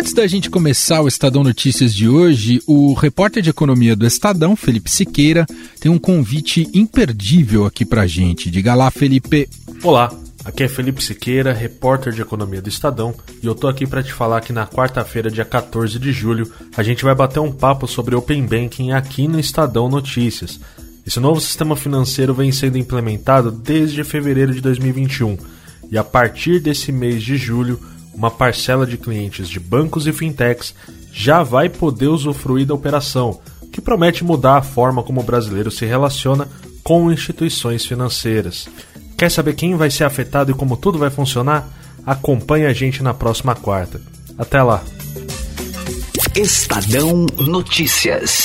Antes da gente começar o Estadão Notícias de hoje, o repórter de economia do Estadão, Felipe Siqueira, tem um convite imperdível aqui pra gente. Diga lá, Felipe. Olá, aqui é Felipe Siqueira, repórter de economia do Estadão, e eu tô aqui para te falar que na quarta-feira, dia 14 de julho, a gente vai bater um papo sobre Open Banking aqui no Estadão Notícias. Esse novo sistema financeiro vem sendo implementado desde fevereiro de 2021, e a partir desse mês de julho, uma parcela de clientes de bancos e fintechs já vai poder usufruir da operação, que promete mudar a forma como o brasileiro se relaciona com instituições financeiras. Quer saber quem vai ser afetado e como tudo vai funcionar? Acompanhe a gente na próxima quarta. Até lá. Estadão Notícias.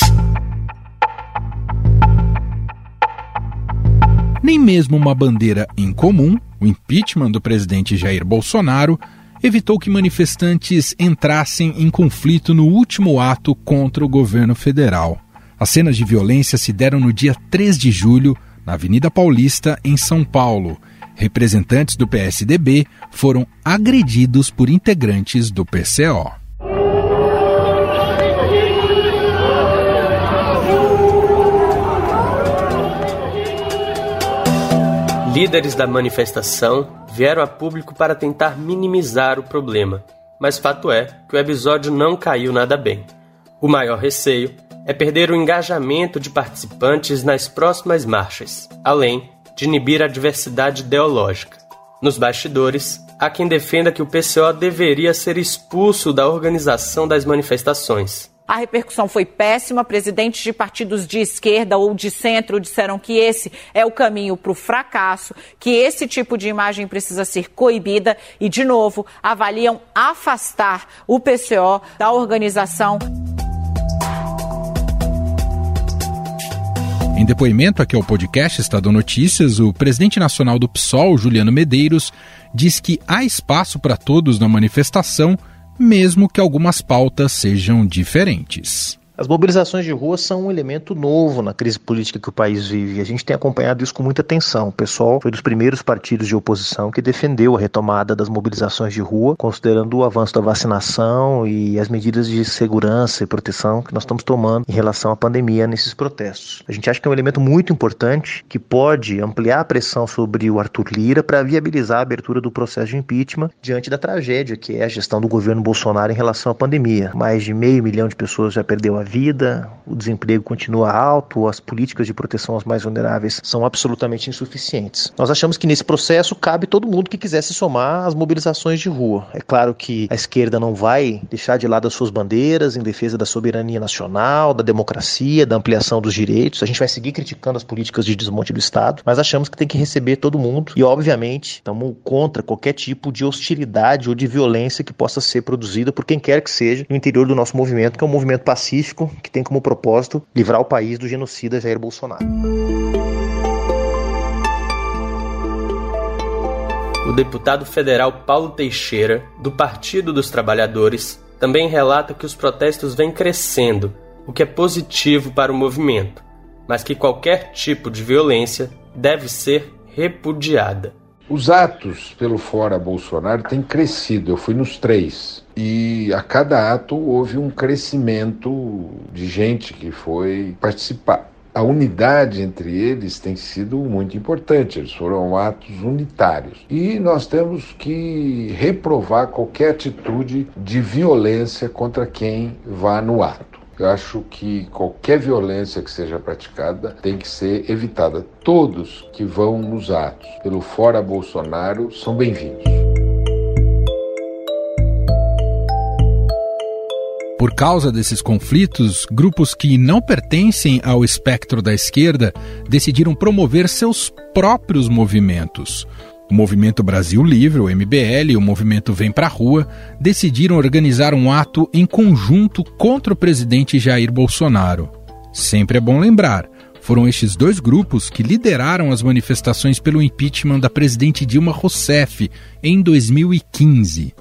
Nem mesmo uma bandeira incomum, o impeachment do presidente Jair Bolsonaro, evitou que manifestantes entrassem em conflito no último ato contra o governo federal. As cenas de violência se deram no dia 3 de julho, na Avenida Paulista, em São Paulo. Representantes do PSDB foram agredidos por integrantes do PCO. Líderes da manifestação vieram a público para tentar minimizar o problema, mas fato é que o episódio não caiu nada bem. O maior receio é perder o engajamento de participantes nas próximas marchas, além de inibir a diversidade ideológica. Nos bastidores, há quem defenda que o PCO deveria ser expulso da organização das manifestações. A repercussão foi péssima. Presidentes de partidos de esquerda ou de centro disseram que esse é o caminho para o fracasso, que esse tipo de imagem precisa ser coibida e, de novo, avaliam afastar o PCO da organização. Em depoimento aqui ao podcast Estado Notícias, o presidente nacional do PSOL, Juliano Medeiros, diz que há espaço para todos na manifestação mesmo que algumas pautas sejam diferentes. As mobilizações de rua são um elemento novo na crise política que o país vive. A gente tem acompanhado isso com muita atenção. O PSOL foi dos primeiros partidos de oposição que defendeu a retomada das mobilizações de rua, considerando o avanço da vacinação e as medidas de segurança e proteção que nós estamos tomando em relação à pandemia nesses protestos. A gente acha que é um elemento muito importante que pode ampliar a pressão sobre o Arthur Lira para viabilizar a abertura do processo de impeachment diante da tragédia que é a gestão do governo Bolsonaro em relação à pandemia. Mais de meio milhão de pessoas já perdeu a vida, o desemprego continua alto, as políticas de proteção aos mais vulneráveis são absolutamente insuficientes. Nós achamos que nesse processo cabe todo mundo que quiser se somar às mobilizações de rua. É claro que a esquerda não vai deixar de lado as suas bandeiras em defesa da soberania nacional, da democracia, da ampliação dos direitos. A gente vai seguir criticando as políticas de desmonte do Estado, mas achamos que tem que receber todo mundo e, obviamente, estamos contra qualquer tipo de hostilidade ou de violência que possa ser produzida por quem quer que seja no interior do nosso movimento, que é um movimento pacífico político que tem como propósito livrar o país do genocida Jair Bolsonaro. O deputado federal Paulo Teixeira, do Partido dos Trabalhadores, também relata que os protestos vêm crescendo, o que é positivo para o movimento, mas que qualquer tipo de violência deve ser repudiada. Os atos pelo Fora Bolsonaro têm crescido, eu fui nos três. E a cada ato houve um crescimento de gente que foi participar. A unidade entre eles tem sido muito importante, eles foram atos unitários. E nós temos que reprovar qualquer atitude de violência contra quem vá no ato. Eu acho que qualquer violência que seja praticada tem que ser evitada. Todos que vão nos atos pelo Fora Bolsonaro são bem-vindos. Por causa desses conflitos, grupos que não pertencem ao espectro da esquerda decidiram promover seus próprios movimentos. O Movimento Brasil Livre, o MBL, e o Movimento Vem Pra Rua decidiram organizar um ato em conjunto contra o presidente Jair Bolsonaro. Sempre é bom lembrar, foram estes dois grupos que lideraram as manifestações pelo impeachment da presidente Dilma Rousseff em 2015.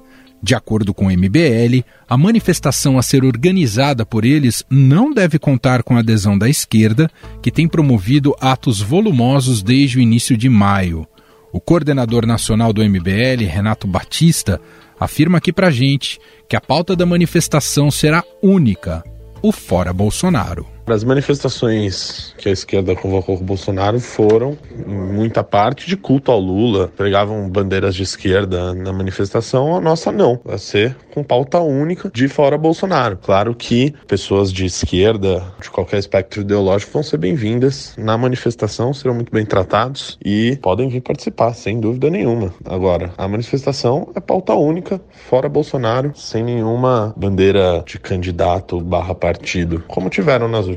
De acordo com o MBL, a manifestação a ser organizada por eles não deve contar com a adesão da esquerda, que tem promovido atos volumosos desde o início de maio. O coordenador nacional do MBL, Renato Batista, afirma aqui pra gente que a pauta da manifestação será única: o Fora Bolsonaro. As manifestações que a esquerda convocou com o Bolsonaro foram, em muita parte, de culto ao Lula. Pregavam bandeiras de esquerda na manifestação, a nossa não. Vai ser com pauta única de fora Bolsonaro. Claro que pessoas de esquerda, de qualquer espectro ideológico, vão ser bem-vindas na manifestação, serão muito bem tratados e podem vir participar, sem dúvida nenhuma. Agora, a manifestação é pauta única, fora Bolsonaro, sem nenhuma bandeira de candidato barra partido, como tiveram nas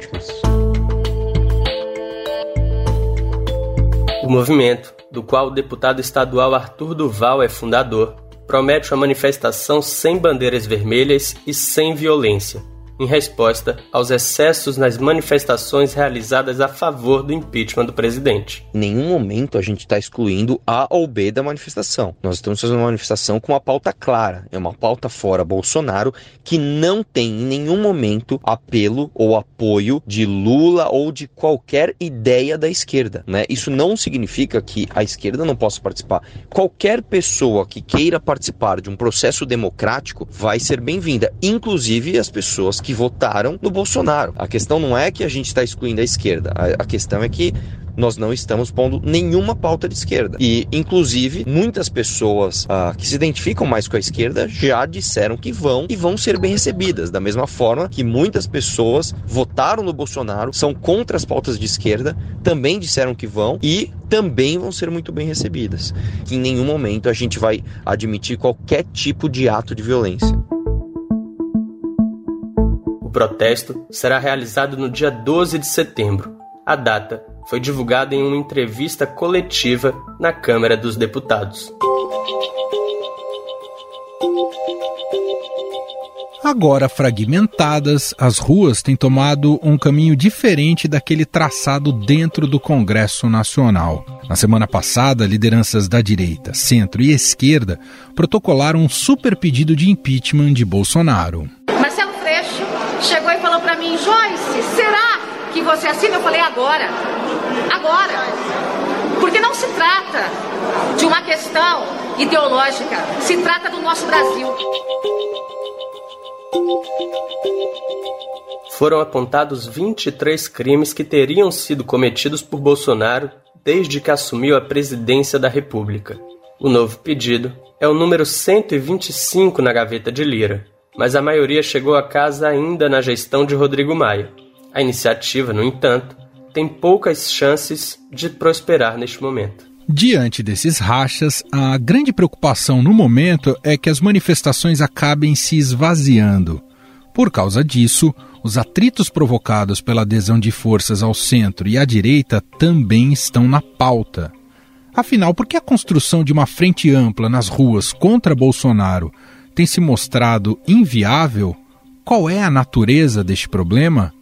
O movimento, do qual o deputado estadual Arthur Duval é fundador, promete uma manifestação sem bandeiras vermelhas e sem violência em resposta aos excessos nas manifestações realizadas a favor do impeachment do presidente. Em nenhum momento a gente está excluindo A ou B da manifestação. Nós estamos fazendo uma manifestação com uma pauta clara. É uma pauta fora Bolsonaro que não tem em nenhum momento apelo ou apoio de Lula ou de qualquer ideia da esquerda. Né? Isso não significa que a esquerda não possa participar. Qualquer pessoa que queira participar de um processo democrático vai ser bem-vinda, inclusive as pessoas que votaram no Bolsonaro. A questão não é que a gente está excluindo a esquerda, a, a questão é que nós não estamos pondo nenhuma pauta de esquerda. E, inclusive, muitas pessoas ah, que se identificam mais com a esquerda já disseram que vão e vão ser bem recebidas. Da mesma forma que muitas pessoas votaram no Bolsonaro, são contra as pautas de esquerda, também disseram que vão e também vão ser muito bem recebidas. Que em nenhum momento a gente vai admitir qualquer tipo de ato de violência protesto será realizado no dia 12 de setembro. A data foi divulgada em uma entrevista coletiva na Câmara dos Deputados. Agora fragmentadas, as ruas têm tomado um caminho diferente daquele traçado dentro do Congresso Nacional. Na semana passada, lideranças da direita, centro e esquerda protocolaram um super pedido de impeachment de Bolsonaro chegou e falou para mim, Joyce, será que você assina? Eu falei, agora. Agora. Porque não se trata de uma questão ideológica, se trata do nosso Brasil. Foram apontados 23 crimes que teriam sido cometidos por Bolsonaro desde que assumiu a presidência da República. O novo pedido é o número 125 na gaveta de Lira mas a maioria chegou a casa ainda na gestão de Rodrigo Maia. A iniciativa, no entanto, tem poucas chances de prosperar neste momento. Diante desses rachas, a grande preocupação no momento é que as manifestações acabem se esvaziando. Por causa disso, os atritos provocados pela adesão de forças ao centro e à direita também estão na pauta. Afinal, por que a construção de uma frente ampla nas ruas contra Bolsonaro tem se mostrado inviável, qual é a natureza deste problema?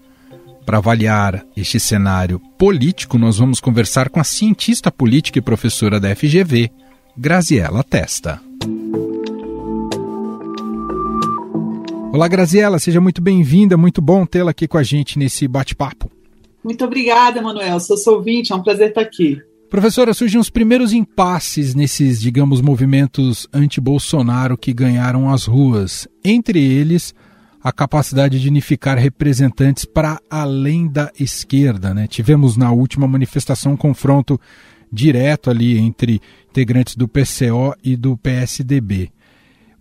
Para avaliar este cenário político, nós vamos conversar com a cientista política e professora da FGV, Graziela Testa. Olá, Graziela, seja muito bem-vinda, muito bom tê-la aqui com a gente nesse bate-papo. Muito obrigada, Manuel. Sou ouvinte, é um prazer estar aqui. Professora, surgem os primeiros impasses nesses, digamos, movimentos anti-Bolsonaro que ganharam as ruas. Entre eles, a capacidade de unificar representantes para além da esquerda. Né? Tivemos na última manifestação um confronto direto ali entre integrantes do PCO e do PSDB.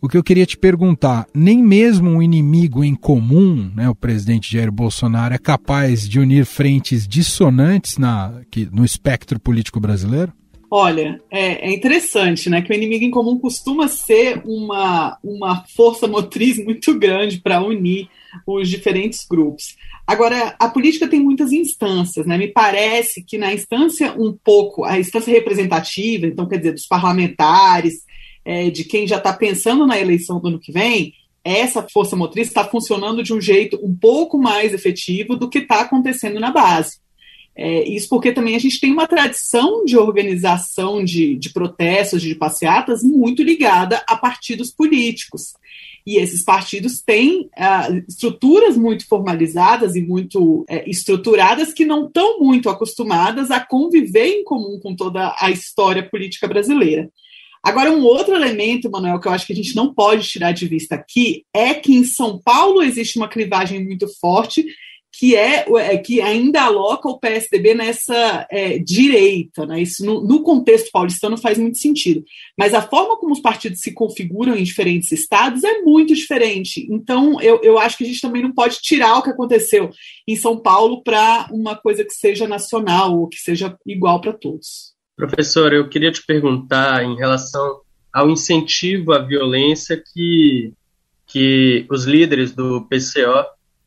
O que eu queria te perguntar, nem mesmo um inimigo em comum, né, o presidente Jair Bolsonaro, é capaz de unir frentes dissonantes na, que, no espectro político brasileiro? Olha, é, é, interessante, né? Que o inimigo em comum costuma ser uma, uma força motriz muito grande para unir os diferentes grupos. Agora, a política tem muitas instâncias, né? Me parece que na instância um pouco, a instância representativa, então quer dizer, dos parlamentares, é, de quem já está pensando na eleição do ano que vem, essa força motriz está funcionando de um jeito um pouco mais efetivo do que está acontecendo na base. É, isso porque também a gente tem uma tradição de organização de, de protestos, de passeatas, muito ligada a partidos políticos. E esses partidos têm ah, estruturas muito formalizadas e muito é, estruturadas que não estão muito acostumadas a conviver em comum com toda a história política brasileira. Agora, um outro elemento, Manuel, que eu acho que a gente não pode tirar de vista aqui, é que em São Paulo existe uma clivagem muito forte que é, é, que ainda aloca o PSDB nessa é, direita, né? Isso no, no, contexto paulistano faz muito sentido. Mas a forma como os partidos se configuram em diferentes estados é muito diferente. Então, eu, eu acho que a gente também não pode tirar o que aconteceu em São Paulo para uma coisa que seja nacional ou que seja igual para todos. Professor, eu queria te perguntar em relação ao incentivo à violência que, que os líderes do PCO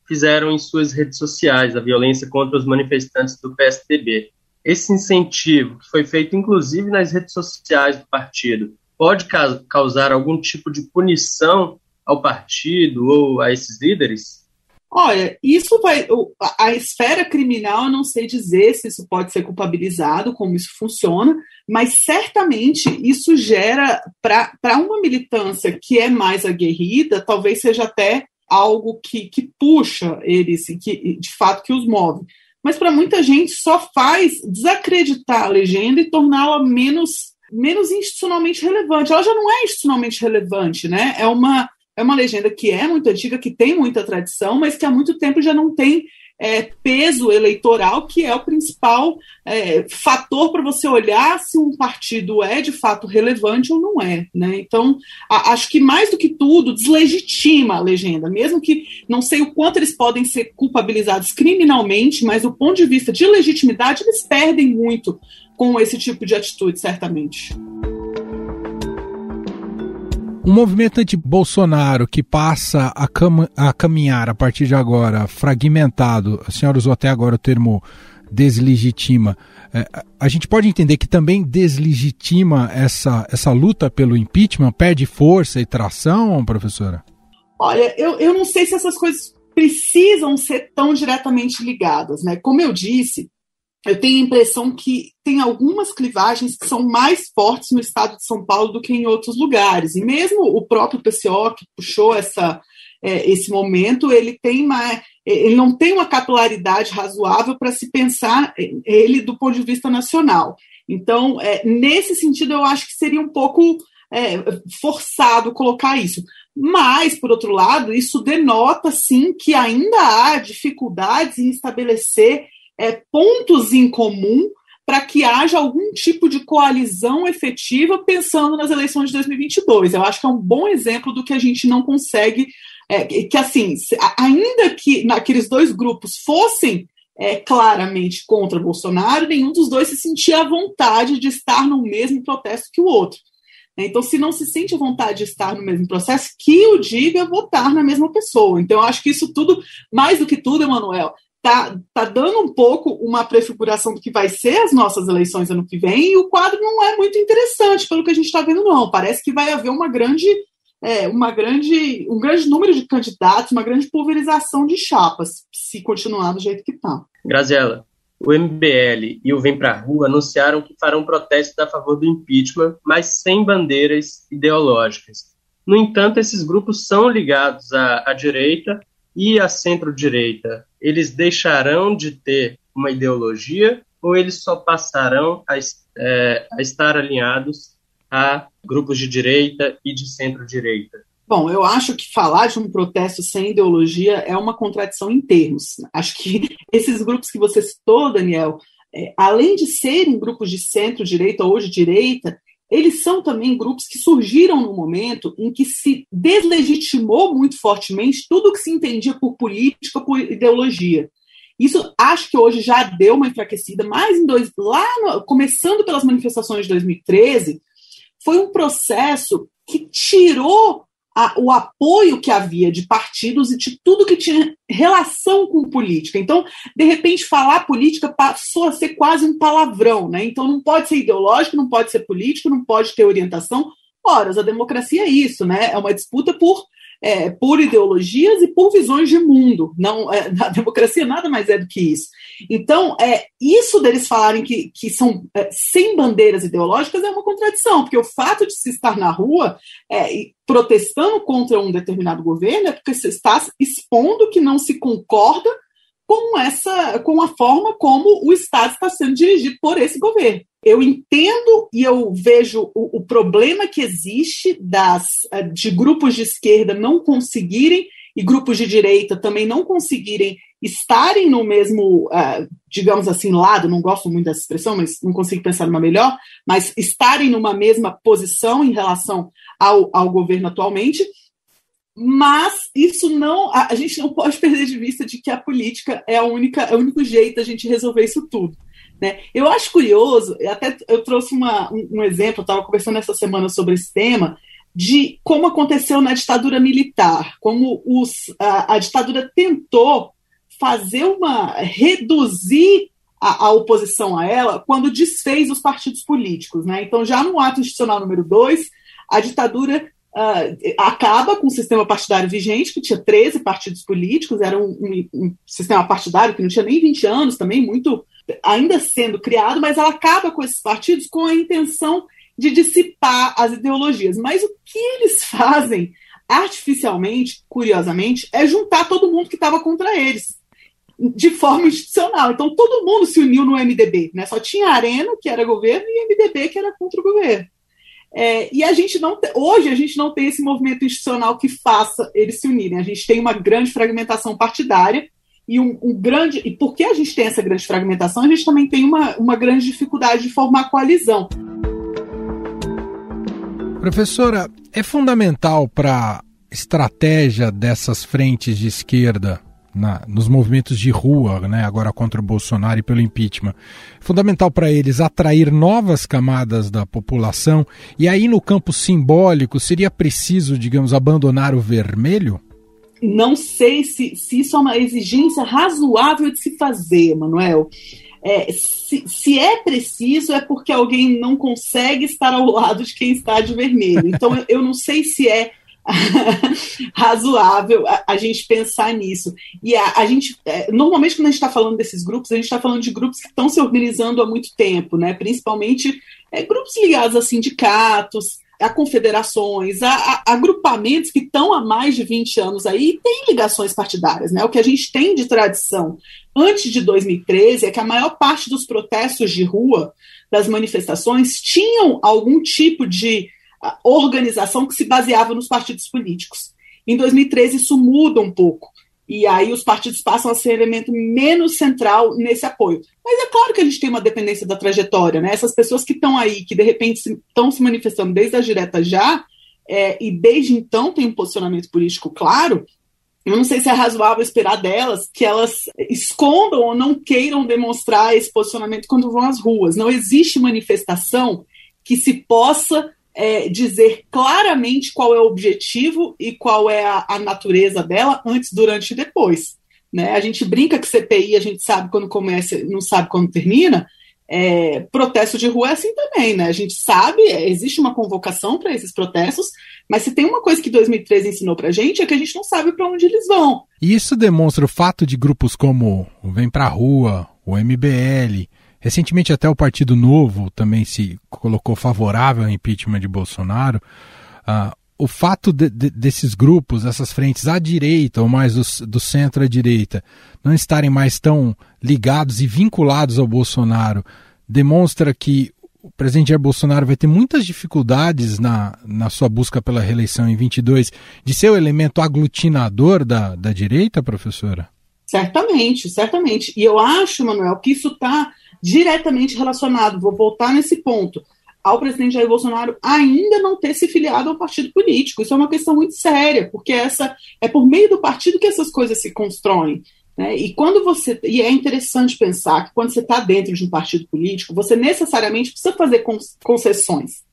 fizeram em suas redes sociais a violência contra os manifestantes do PSDB. Esse incentivo, que foi feito inclusive nas redes sociais do partido, pode causar algum tipo de punição ao partido ou a esses líderes? Olha, isso vai. A esfera criminal, eu não sei dizer se isso pode ser culpabilizado, como isso funciona, mas certamente isso gera, para uma militância que é mais aguerrida, talvez seja até algo que, que puxa eles que de fato que os move. Mas para muita gente só faz desacreditar a legenda e torná-la menos menos institucionalmente relevante. Ela já não é institucionalmente relevante, né? É uma é uma legenda que é muito antiga, que tem muita tradição, mas que há muito tempo já não tem é, peso eleitoral, que é o principal é, fator para você olhar se um partido é de fato relevante ou não é. Né? Então, a, acho que mais do que tudo, deslegitima a legenda, mesmo que não sei o quanto eles podem ser culpabilizados criminalmente, mas do ponto de vista de legitimidade, eles perdem muito com esse tipo de atitude, certamente. Um movimento anti-Bolsonaro que passa a, cam a caminhar a partir de agora fragmentado, a senhora usou até agora o termo deslegitima. É, a gente pode entender que também deslegitima essa, essa luta pelo impeachment, perde força e tração, professora? Olha, eu, eu não sei se essas coisas precisam ser tão diretamente ligadas, né? Como eu disse, eu tenho a impressão que tem algumas clivagens que são mais fortes no estado de São Paulo do que em outros lugares. E mesmo o próprio PCO, que puxou essa, é, esse momento, ele tem mais, ele não tem uma capilaridade razoável para se pensar ele do ponto de vista nacional. Então, é, nesse sentido, eu acho que seria um pouco é, forçado colocar isso. Mas, por outro lado, isso denota, sim, que ainda há dificuldades em estabelecer é, pontos em comum para que haja algum tipo de coalizão efetiva pensando nas eleições de 2022. Eu acho que é um bom exemplo do que a gente não consegue, é, que assim, ainda que naqueles dois grupos fossem é, claramente contra Bolsonaro, nenhum dos dois se sentia à vontade de estar no mesmo protesto que o outro. Então, se não se sente à vontade de estar no mesmo processo, que o diga votar na mesma pessoa. Então, eu acho que isso tudo, mais do que tudo, Emanuel, tá, tá dando um pouco uma prefiguração do que vai ser as nossas eleições ano que vem, e o quadro não é muito interessante pelo que a gente está vendo, não. Parece que vai haver uma grande, é, uma grande, um grande número de candidatos, uma grande pulverização de chapas, se continuar do jeito que está. Graziela, o MBL e o Vem Pra Rua anunciaram que farão protestos a favor do impeachment, mas sem bandeiras ideológicas. No entanto, esses grupos são ligados à, à direita e à centro-direita eles deixarão de ter uma ideologia ou eles só passarão a, é, a estar alinhados a grupos de direita e de centro-direita? Bom, eu acho que falar de um protesto sem ideologia é uma contradição em termos. Acho que esses grupos que você citou, Daniel, é, além de serem grupos de centro-direita ou de direita, eles são também grupos que surgiram no momento em que se deslegitimou muito fortemente tudo que se entendia por política, por ideologia. Isso acho que hoje já deu uma enfraquecida, mas em dois, lá no, começando pelas manifestações de 2013, foi um processo que tirou a, o apoio que havia de partidos e de tudo que tinha relação com política. Então, de repente, falar política passou a ser quase um palavrão, né? Então, não pode ser ideológico, não pode ser político, não pode ter orientação. Ora, a democracia é isso, né? É uma disputa por é, por ideologias e por visões de mundo. Não, é, a democracia nada mais é do que isso. Então, é, isso deles falarem que, que são é, sem bandeiras ideológicas é uma contradição, porque o fato de se estar na rua é, protestando contra um determinado governo é porque você está expondo que não se concorda com essa, com a forma como o Estado está sendo dirigido por esse governo. Eu entendo e eu vejo o, o problema que existe das, eh, de grupos de esquerda não conseguirem e grupos de direita também não conseguirem estarem no mesmo, uh, digamos assim, lado, não gosto muito dessa expressão, mas não consigo pensar numa melhor, mas estarem numa mesma posição em relação ao, ao governo atualmente, mas isso não, a, a, gente não pode perder de vista de que a política é a única, é o único jeito da gente resolver isso tudo. Né? Eu acho curioso, até eu trouxe uma, um, um exemplo, eu estava conversando essa semana sobre esse tema, de como aconteceu na ditadura militar, como os, a, a ditadura tentou fazer uma. reduzir a, a, oposição a ela quando desfez os partidos políticos. Né? Então, já no ato institucional número 2, a ditadura uh, acaba com o sistema partidário vigente, que tinha 13 partidos políticos, era um, um, um, sistema partidário que não tinha nem 20 anos, também muito ainda sendo criado, mas ela acaba com esses partidos com a intenção de dissipar as ideologias. Mas o que eles fazem artificialmente, curiosamente, é juntar todo mundo que estava contra eles de forma institucional. Então todo mundo se uniu no MDB, né? Só tinha Arena, que era governo, e MDB, que era contra o governo. É, e a gente não hoje a gente não tem esse movimento institucional que faça eles se unirem. A gente tem uma grande fragmentação partidária e um, um, grande. E porque a gente tem essa grande fragmentação, a gente também tem uma, uma grande dificuldade de formar coalizão. Professora, é fundamental para estratégia dessas frentes de esquerda na, nos movimentos de rua, né, agora contra o Bolsonaro e pelo impeachment. Fundamental para eles atrair novas camadas da população e aí no campo simbólico seria preciso, digamos, abandonar o vermelho? Não sei se, se isso é uma exigência razoável de se fazer, Manuel. É, se, se, é preciso, é porque alguém não consegue estar ao lado de quem está de vermelho. Então, eu, eu não sei se é razoável a, a, gente pensar nisso. E a, a gente, é, normalmente, quando a gente está falando desses grupos, a gente está falando de grupos que estão se organizando há muito tempo, né? principalmente é, grupos ligados a sindicatos, a confederações, a, a, agrupamentos que estão há mais de 20 anos aí e têm ligações partidárias. Né? O que a gente tem de tradição antes de 2013 é que a maior parte dos protestos de rua, das manifestações, tinham algum tipo de organização que se baseava nos partidos políticos. Em 2013, isso muda um pouco. E aí os partidos passam a ser elemento menos central nesse apoio. Mas é claro que a gente tem uma dependência da trajetória, né? Essas pessoas que estão aí, que de repente estão se manifestando desde as diretas já, é, e desde então tem um posicionamento político claro, eu não sei se é razoável esperar delas que elas escondam ou não queiram demonstrar esse posicionamento quando vão às ruas. Não existe manifestação que se possa é, dizer claramente qual é o objetivo e qual é a, a, natureza dela antes, durante e depois. Né? A gente brinca que CPI a gente sabe quando começa, não sabe quando termina. É, protesto de rua é assim também, né? A gente sabe, é, existe uma convocação para esses protestos, mas se tem uma coisa que 2013 ensinou para a gente é que a gente não sabe para onde eles vão. E isso demonstra o fato de grupos como o Vem Pra Rua, o MBL, Recentemente, até o Partido Novo também se colocou favorável ao impeachment de Bolsonaro. Uh, o fato de, de, desses grupos, essas frentes à direita, ou mais do, do centro à direita, não estarem mais tão ligados e vinculados ao Bolsonaro, demonstra que o presidente Jair Bolsonaro vai ter muitas dificuldades na, na sua busca pela reeleição em 22 de ser o elemento aglutinador da, da direita, professora? Certamente, certamente. E eu acho, Manuel, que isso está diretamente relacionado, vou voltar nesse ponto, ao presidente Jair Bolsonaro ainda não ter se filiado ao partido político. Isso é uma questão muito séria, porque essa é por meio do partido que essas coisas se constroem. Né? E quando você. E é interessante pensar que quando você está dentro de um partido político, você necessariamente precisa fazer concessões.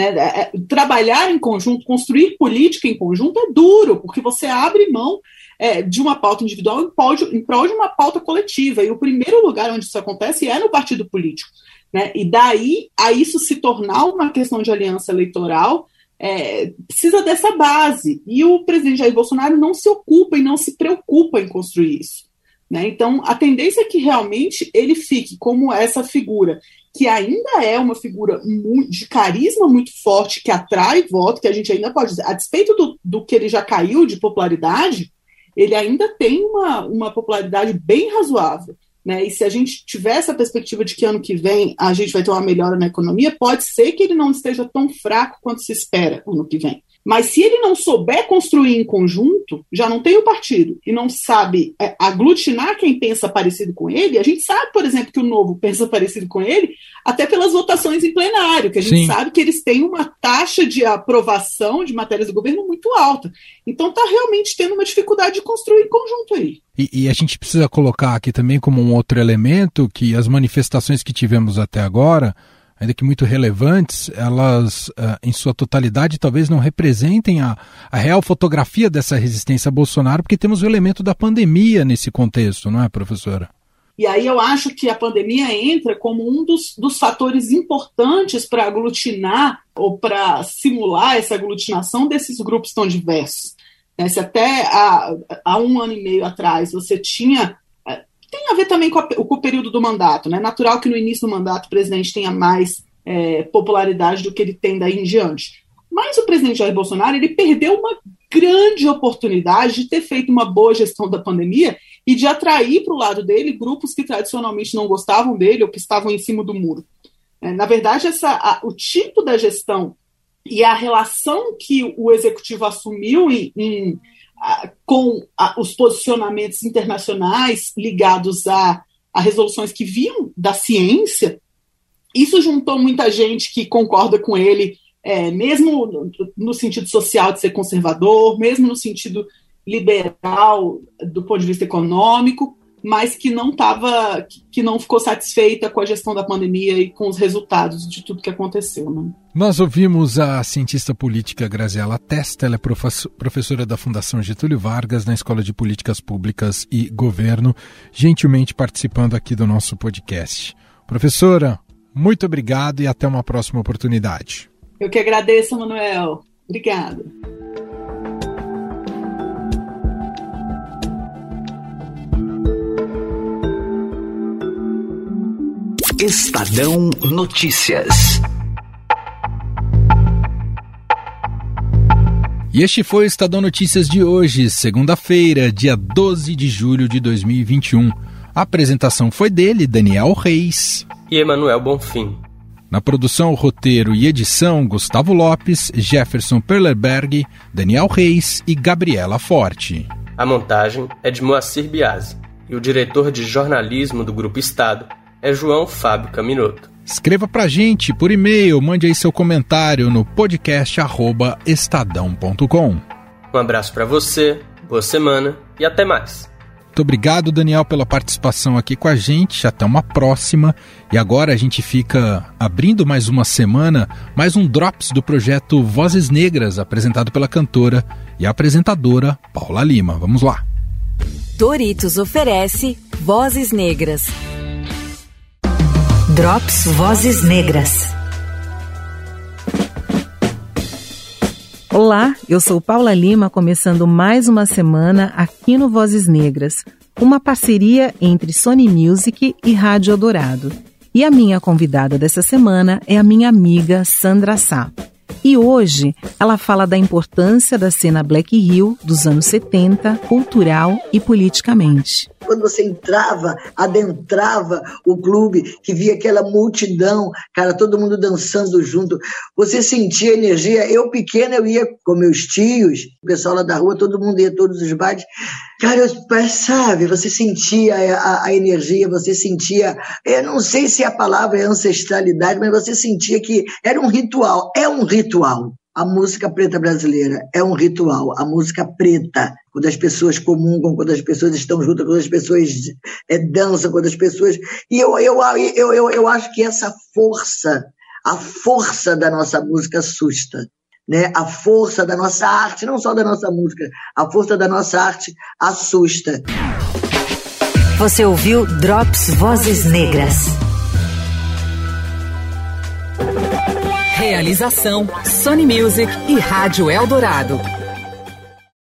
Né? É, é, trabalhar em conjunto, construir política em conjunto é duro, porque você abre mão é, de uma pauta individual em prol, de, em prol de uma pauta coletiva. E o primeiro lugar onde isso acontece é no partido político. Né? E daí a isso se tornar uma questão de aliança eleitoral. É, precisa dessa base. E o presidente Jair Bolsonaro não se ocupa e não se preocupa em construir isso. Né? Então, a tendência é que realmente ele fique como essa figura que ainda é uma figura de carisma muito forte, que atrai voto, que a gente ainda pode dizer, a despeito do, do que ele já caiu de popularidade, ele ainda tem uma, uma popularidade bem razoável. Né? E se a gente tiver essa perspectiva de que ano que vem a gente vai ter uma melhora na economia, pode ser que ele não esteja tão fraco quanto se espera ano que vem. Mas se ele não souber construir em conjunto, já não tem o partido e não sabe é, aglutinar quem pensa parecido com ele, a gente sabe, por exemplo, que o novo pensa parecido com ele, até pelas votações em plenário, que a gente Sim. sabe que eles têm uma taxa de aprovação de matérias do governo muito alta. Então está realmente tendo uma dificuldade de construir em conjunto aí. E, e, a gente precisa colocar aqui também como um outro elemento que as manifestações que tivemos até agora ainda que muito relevantes, elas, uh, em sua totalidade, talvez não representem a, a real fotografia dessa resistência a Bolsonaro, porque temos o elemento da pandemia nesse contexto, não é, professora? E aí eu acho que a pandemia entra como um dos, dos fatores importantes para aglutinar ou para simular essa aglutinação desses grupos tão diversos. Né, se até há, há um ano e meio atrás você tinha tem a ver também com, a, com o período do mandato. Né? Natural que no início do mandato o presidente tenha mais é, popularidade do que ele tem daí em diante. Mas o presidente Jair Bolsonaro ele perdeu uma grande oportunidade de ter feito uma boa gestão da pandemia e de atrair para o lado dele grupos que tradicionalmente não gostavam dele ou que estavam em cima do muro. É, na verdade, essa, a, o tipo da gestão e a relação que o executivo assumiu em, em com os posicionamentos internacionais ligados a, a resoluções que vinham da ciência, isso juntou muita gente que concorda com ele, é, mesmo no, no, sentido social de ser conservador, mesmo no sentido liberal do ponto de vista econômico, mas que não estava, que não ficou satisfeita com a gestão da pandemia e com os resultados de tudo que aconteceu. Né? Nós ouvimos a cientista política Graziela Testa, ela é professora da Fundação Getúlio Vargas na Escola de Políticas Públicas e Governo, gentilmente participando aqui do nosso podcast. Professora, muito obrigado e até uma próxima oportunidade. Eu que agradeço, Manuel. Obrigada. Estadão Notícias. E este foi o Estadão Notícias de hoje, segunda-feira, dia 12 de julho de 2021. A apresentação foi dele, Daniel Reis. E Emanuel Bonfim. Na produção, roteiro e edição, Gustavo Lopes, Jefferson Perlerberg, Daniel Reis e Gabriela Forte. A montagem é de Moacir Biasi e o diretor de jornalismo do Grupo Estado é João Fábio Caminoto. Escreva pra gente por e-mail, mande aí seu comentário no podcast@estadão.com. Um abraço para você, boa semana e até mais. Muito obrigado, Daniel, pela participação aqui com a gente. Até uma próxima. E agora a gente fica abrindo mais uma semana, mais um Drops do projeto Vozes Negras, apresentado pela cantora e apresentadora Paula Lima. Vamos lá. Doritos oferece Vozes Negras Drops Vozes Negras. Olá, eu sou Paula Lima, começando mais uma semana aqui no Vozes Negras, uma parceria entre Sony Music e Rádio Eldorado. E a minha convidada dessa semana é a minha amiga Sandra Sá. E hoje ela fala da importância da cena Black Hill dos anos 70, cultural e politicamente. Quando você entrava, adentrava o clube, que via aquela multidão, cara, todo mundo dançando junto, você sentia energia. Eu, pequena, eu ia com meus tios, o pessoal lá da rua, todo mundo ia todos os bares. Cara, eu, sabe, você sentia a, a, energia, você sentia, eu não sei se a palavra é ancestralidade, mas você sentia que era um ritual, é um ritual. A música preta brasileira é um ritual. A música preta, quando as pessoas comungam, quando as pessoas estão juntas, quando as pessoas é, dançam, quando as pessoas. E eu, eu, eu, eu, eu acho que essa força, a força da nossa música assusta. Né? A força da nossa arte, não só da nossa música, a força da nossa arte assusta. Você ouviu Drops Vozes Negras. Realização Sony Music e Rádio Eldorado.